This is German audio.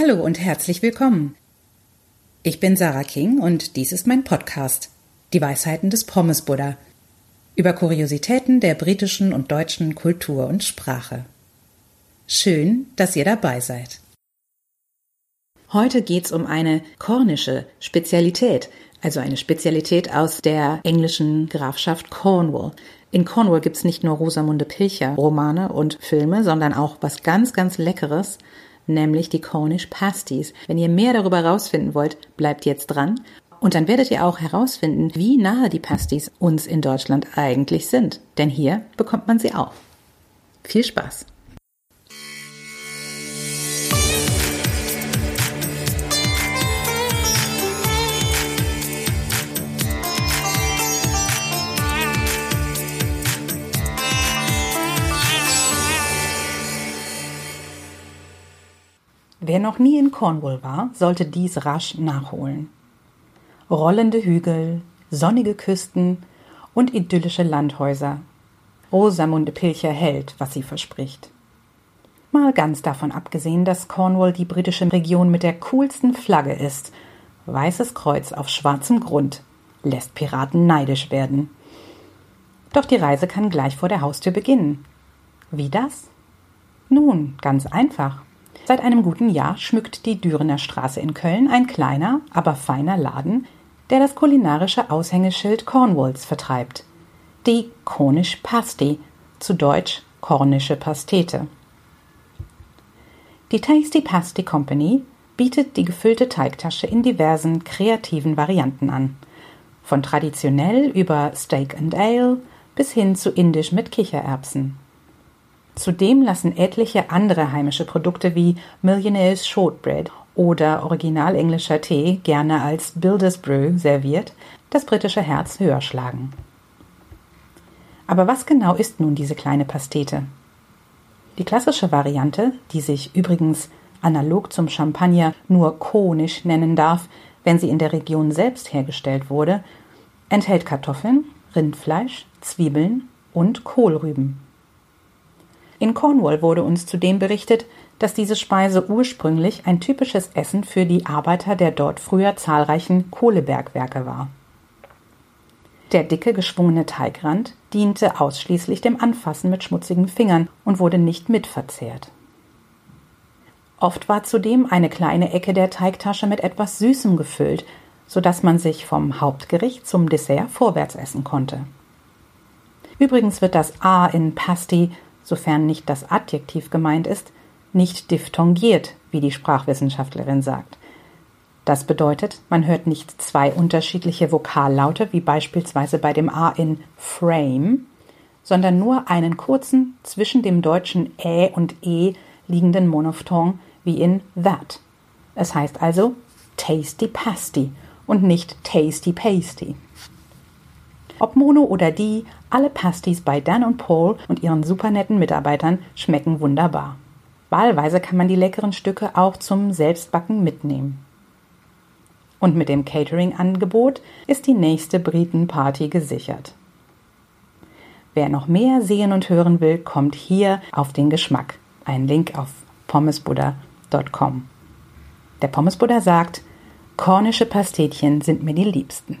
Hallo und herzlich willkommen. Ich bin Sarah King und dies ist mein Podcast, Die Weisheiten des Pommes Buddha, über Kuriositäten der britischen und deutschen Kultur und Sprache. Schön, dass ihr dabei seid. Heute geht's um eine kornische Spezialität, also eine Spezialität aus der englischen Grafschaft Cornwall. In Cornwall gibt's nicht nur Rosamunde Pilcher Romane und Filme, sondern auch was ganz, ganz Leckeres, nämlich die Cornish Pasties. Wenn ihr mehr darüber herausfinden wollt, bleibt jetzt dran. Und dann werdet ihr auch herausfinden, wie nahe die Pasties uns in Deutschland eigentlich sind. Denn hier bekommt man sie auch. Viel Spaß! Wer noch nie in Cornwall war, sollte dies rasch nachholen. Rollende Hügel, sonnige Küsten und idyllische Landhäuser. Rosamunde Pilcher hält, was sie verspricht. Mal ganz davon abgesehen, dass Cornwall die britische Region mit der coolsten Flagge ist. Weißes Kreuz auf schwarzem Grund lässt Piraten neidisch werden. Doch die Reise kann gleich vor der Haustür beginnen. Wie das? Nun, ganz einfach. Seit einem guten Jahr schmückt die Dürener Straße in Köln ein kleiner, aber feiner Laden, der das kulinarische Aushängeschild Cornwalls vertreibt. Die Cornish Pasty, zu Deutsch kornische Pastete. Die Tasty Pasty Company bietet die gefüllte Teigtasche in diversen kreativen Varianten an. Von traditionell über Steak and Ale bis hin zu indisch mit Kichererbsen. Zudem lassen etliche andere heimische Produkte wie Millionaire's Shortbread oder original englischer Tee gerne als Builder's Brew serviert, das britische Herz höher schlagen. Aber was genau ist nun diese kleine Pastete? Die klassische Variante, die sich übrigens analog zum Champagner nur konisch nennen darf, wenn sie in der Region selbst hergestellt wurde, enthält Kartoffeln, Rindfleisch, Zwiebeln und Kohlrüben. In Cornwall wurde uns zudem berichtet, dass diese Speise ursprünglich ein typisches Essen für die Arbeiter der dort früher zahlreichen Kohlebergwerke war. Der dicke geschwungene Teigrand diente ausschließlich dem Anfassen mit schmutzigen Fingern und wurde nicht mitverzehrt. Oft war zudem eine kleine Ecke der Teigtasche mit etwas Süßem gefüllt, so dass man sich vom Hauptgericht zum Dessert vorwärts essen konnte. Übrigens wird das A in Pasty sofern nicht das Adjektiv gemeint ist, nicht diphthongiert, wie die Sprachwissenschaftlerin sagt. Das bedeutet, man hört nicht zwei unterschiedliche Vokallaute, wie beispielsweise bei dem A in frame, sondern nur einen kurzen zwischen dem deutschen Ä und E liegenden Monophthong wie in that. Es heißt also tasty pasty und nicht tasty pasty. Ob Mono oder die, alle Pasties bei Dan und Paul und ihren supernetten Mitarbeitern schmecken wunderbar. Wahlweise kann man die leckeren Stücke auch zum Selbstbacken mitnehmen. Und mit dem Catering-Angebot ist die nächste Britenparty gesichert. Wer noch mehr sehen und hören will, kommt hier auf den Geschmack. Ein Link auf pommesbuddha.com. Der Pommesbuddha sagt, kornische Pastetchen sind mir die liebsten.